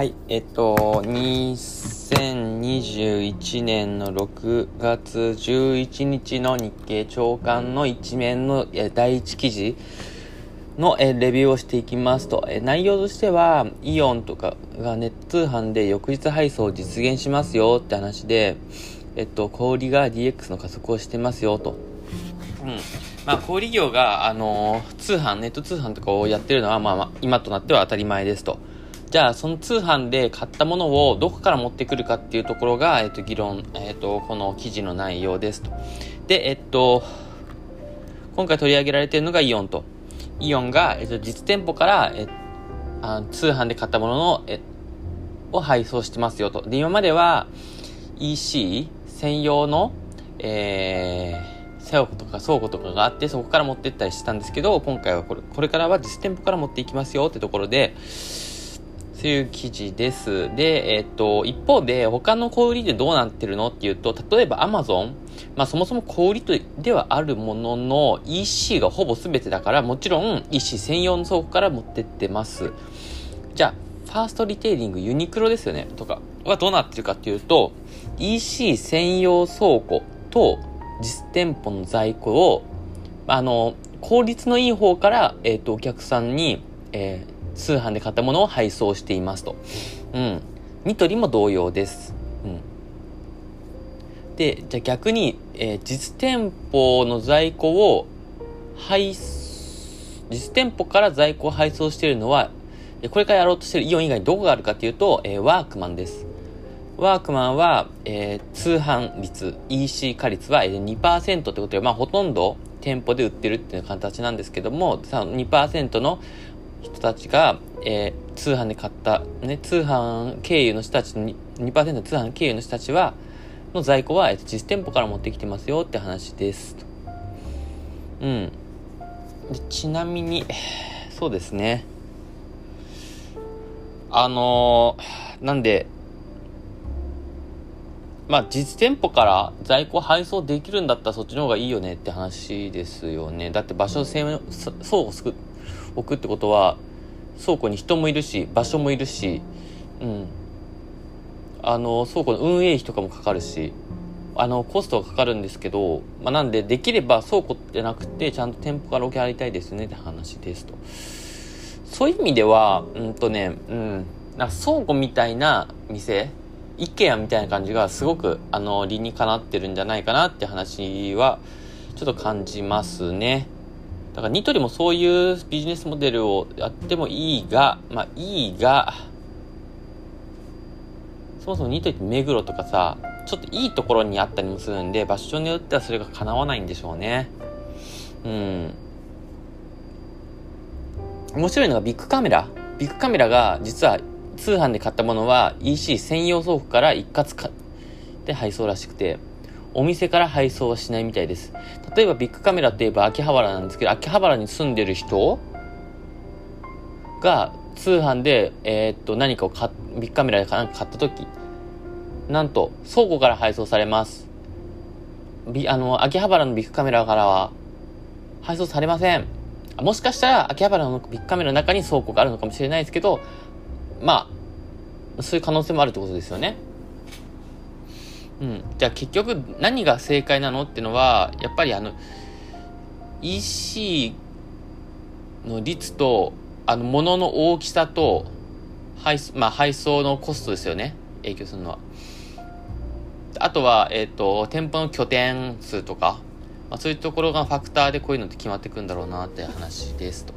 はい、えっと、2021年の6月11日の日経長官の一面の第一記事のえレビューをしていきますと、え内容としては、イオンとかがネット通販で翌日配送を実現しますよって話で、えっと、小売が DX の加速をしてますよと。うん。まあ、小売業が、あのー通販、ネット通販とかをやってるのは、まあ、まあ、今となっては当たり前ですと。じゃあ、その通販で買ったものをどこから持ってくるかっていうところが、えっと、議論、えっと、この記事の内容ですと。で、えっと、今回取り上げられているのがイオンと。イオンが、えっと、実店舗から、えあ通販で買ったものの、え、を配送してますよと。で、今までは、EC 専用の、えー、倉庫とか倉庫とかがあって、そこから持ってったりしてたんですけど、今回はこれ、これからは実店舗から持っていきますよってところで、そういう記事です。で、えっ、と、一方で、他の小売りでどうなってるのっていうと、例えば Amazon、まあそもそも小売りとではあるものの、EC がほぼ全てだから、もちろん EC 専用の倉庫から持ってってます。じゃあ、ファーストリテイリングユニクロですよね、とかはどうなってるかっていうと、EC 専用倉庫と実店舗の在庫を、あの、効率のいい方から、えっ、と、お客さんに、えー通販で買ったものを配送していますと。うん。ニトリも同様です。うん。で、じゃあ逆に、えー実店舗の在庫を配、実店舗から在庫を配送しているのは、これからやろうとしているイオン以外にどこがあるかっていうと、えーワークマンです。ワークマンは、えー通販率、EC 化率は2%ってことで、まあほとんど店舗で売ってるっていう形なんですけども、その2%の人たちが、えー通販で買った、ね、通販経由の人たちに、2%の通販経由の人たちは、の在庫は、えー実店舗から持ってきてますよって話です。うん。でちなみに、そうですね。あのーなんで、まあ実店舗から在庫配送できるんだったらそっちの方がいいよねって話ですよね。だって場所専用、そ倉庫すく置くってことは、倉庫に人もいるし、場所もいるし、うん。あの、倉庫の運営費とかもかかるし、あの、コストがかかるんですけど、まあ、なんで、できれば倉庫じゃなくて、ちゃんと店舗から置き払いたいですねって話ですと。そういう意味では、うんとね、うん、なんか倉庫みたいな店、イケアみたいな感じがすごく、あの、理にかなってるんじゃないかなって話は、ちょっと感じますね。だからニトリもそういうビジネスモデルをやってもいいが、まあいいが、そもそもニトリって目黒とかさ、ちょっといいところにあったりもするんで、場所によってはそれが叶わないんでしょうね。うん。面白いのがビッグカメラ。ビッグカメラが実は通販で買ったものは EC 専用倉庫から一括で配送らしくて、お店から配送はしないみたいです。例えばビッグカメラといえば秋葉原なんですけど、秋葉原に住んでる人が通販で、えーっと、何かを買ビッグカメラで何か買った時、なんと倉庫から配送されます。ビあの、秋葉原のビッグカメラからは配送されません。もしかしたら秋葉原のビッグカメラの中に倉庫があるのかもしれないですけど、まあ、そういう可能性もあるってことですよね。うん。じゃあ結局何が正解なのっていうのは、やっぱりあの、EC の率と、あの、物の大きさと、配送、まあ配送のコストですよね。影響するのは。あとは、えっ、と、店舗の拠点数とか、まあ、そういうところがファクターでこういうのって決まってくんだろうなって話ですと。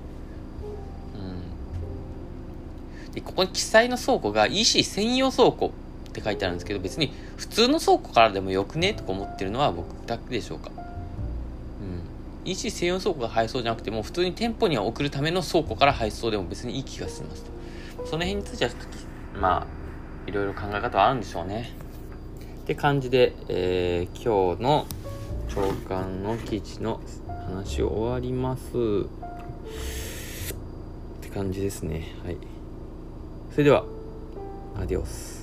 うん。で、ここに記載の倉庫が EC 専用倉庫って書いてあるんですけど、別に普通の倉庫からでもよくね？とか思ってるのは僕だけでしょうか。うん。EC 専用倉庫が配送じゃなくても、普通に店舗には送るための倉庫から配送でも別にいい気がします。その辺についてはちょっと、まあ、いろいろ考え方はあるんでしょうね。って感じで、えー今日の長官の記事の話を終わります。って感じですね。はい。それでは、アディオス。